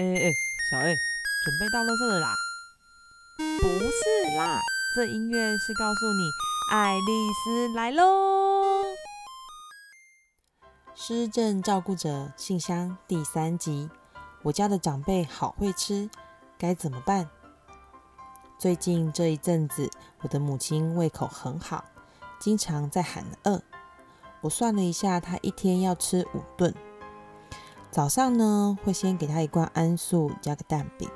哎哎，小 A，准备到垃圾了啦？不是啦，这音乐是告诉你爱丽丝来喽。失症照顾者信箱第三集，我家的长辈好会吃，该怎么办？最近这一阵子，我的母亲胃口很好，经常在喊饿。我算了一下，她一天要吃五顿。早上呢，会先给他一罐安素加个蛋饼。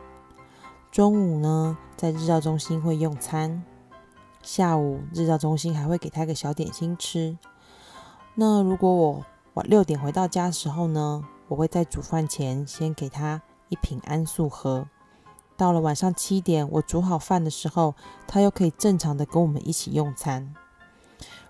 中午呢，在日照中心会用餐。下午日照中心还会给他个小点心吃。那如果我晚六点回到家的时候呢，我会在煮饭前先给他一瓶安素喝。到了晚上七点，我煮好饭的时候，他又可以正常的跟我们一起用餐。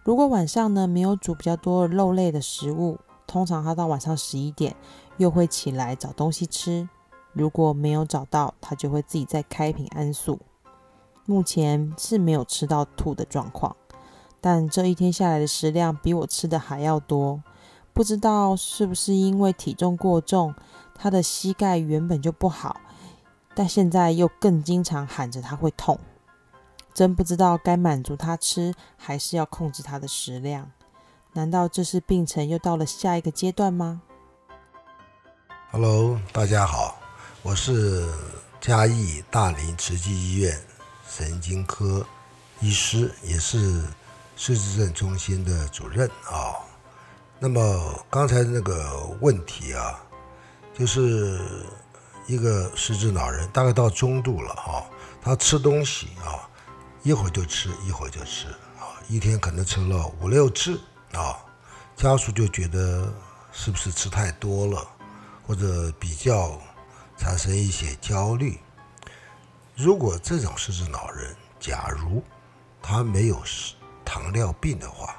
如果晚上呢没有煮比较多肉类的食物，通常他到晚上十一点。又会起来找东西吃，如果没有找到，他就会自己再开瓶安素。目前是没有吃到吐的状况，但这一天下来的食量比我吃的还要多。不知道是不是因为体重过重，他的膝盖原本就不好，但现在又更经常喊着他会痛。真不知道该满足他吃，还是要控制他的食量？难道这是病程又到了下一个阶段吗？Hello，大家好，我是嘉义大林慈济医院神经科医师，也是失智症中心的主任啊。那么刚才那个问题啊，就是一个失智老人，大概到中度了哈，他吃东西啊，一会儿就吃，一会儿就吃啊，一天可能吃了五六次啊，家属就觉得是不是吃太多了？或者比较产生一些焦虑。如果这种失智老人，假如他没有糖尿病的话，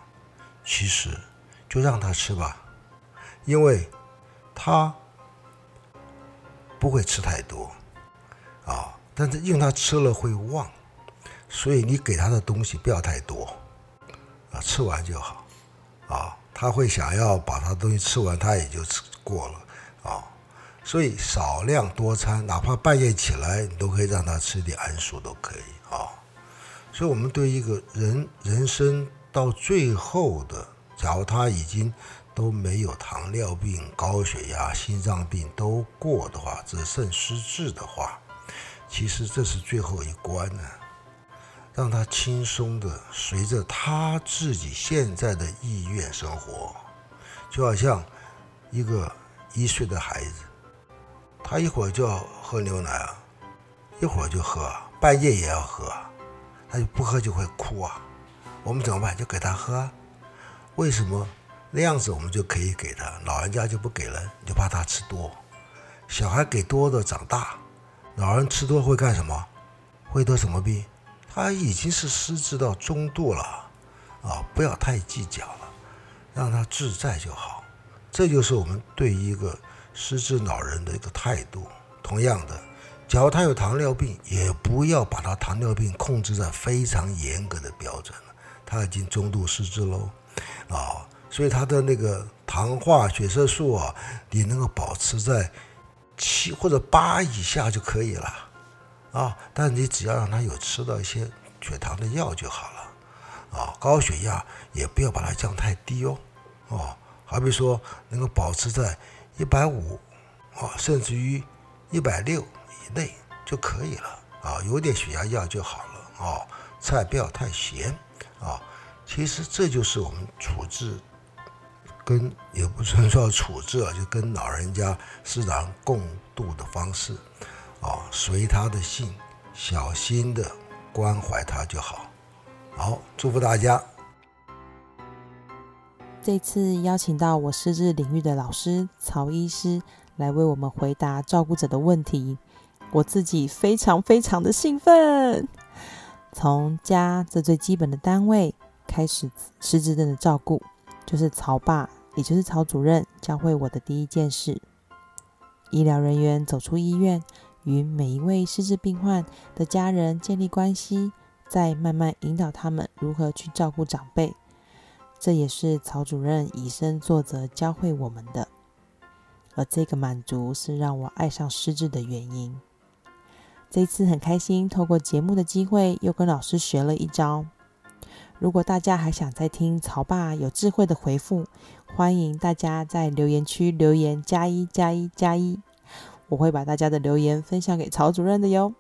其实就让他吃吧，因为他不会吃太多啊。但是因为他吃了会忘，所以你给他的东西不要太多啊，吃完就好啊。他会想要把他东西吃完，他也就吃过了。啊，所以少量多餐，哪怕半夜起来，你都可以让他吃点桉树，都可以啊。所以，我们对一个人人生到最后的，假如他已经都没有糖尿病、高血压、心脏病都过的话，只剩失智的话，其实这是最后一关呢。让他轻松的随着他自己现在的意愿生活，就好像一个。一岁的孩子，他一会儿就要喝牛奶啊，一会儿就喝，半夜也要喝，他就不喝就会哭啊。我们怎么办？就给他喝。为什么那样子我们就可以给他？老人家就不给了，你就怕他吃多。小孩给多的长大，老人吃多会干什么？会得什么病？他已经是失智到中度了啊！不要太计较了，让他自在就好。这就是我们对一个失智老人的一个态度。同样的，假如他有糖尿病，也不要把他糖尿病控制在非常严格的标准了。他已经中度失智喽，啊，所以他的那个糖化血色素啊，你能够保持在七或者八以下就可以了，啊，但你只要让他有吃到一些血糖的药就好了，啊，高血压也不要把它降太低哦，哦。好比说，能够保持在一百五啊，甚至于一百六以内就可以了啊，有点血压药就好了啊，菜不要太咸啊。其实这就是我们处置，跟也不是说处置啊，就跟老人家自然共度的方式啊，随他的性，小心的关怀他就好。好，祝福大家。这次邀请到我师智领域的老师曹医师来为我们回答照顾者的问题，我自己非常非常的兴奋。从家这最基本的单位开始，失智症的照顾就是曹爸，也就是曹主任教会我的第一件事。医疗人员走出医院，与每一位失智病患的家人建立关系，再慢慢引导他们如何去照顾长辈。这也是曹主任以身作则教会我们的。而这个满足是让我爱上失智的原因。这一次很开心，透过节目的机会，又跟老师学了一招。如果大家还想再听曹爸有智慧的回复，欢迎大家在留言区留言加一加一加一，我会把大家的留言分享给曹主任的哟。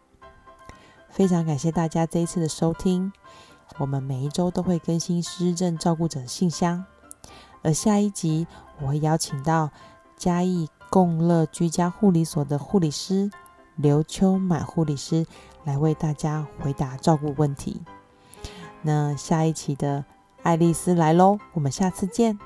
非常感谢大家这一次的收听，我们每一周都会更新失智症照顾者信箱，而下一集我会邀请到嘉义共乐居家护理所的护理师刘秋满护理师来为大家回答照顾问题。那下一期的爱丽丝来喽，我们下次见。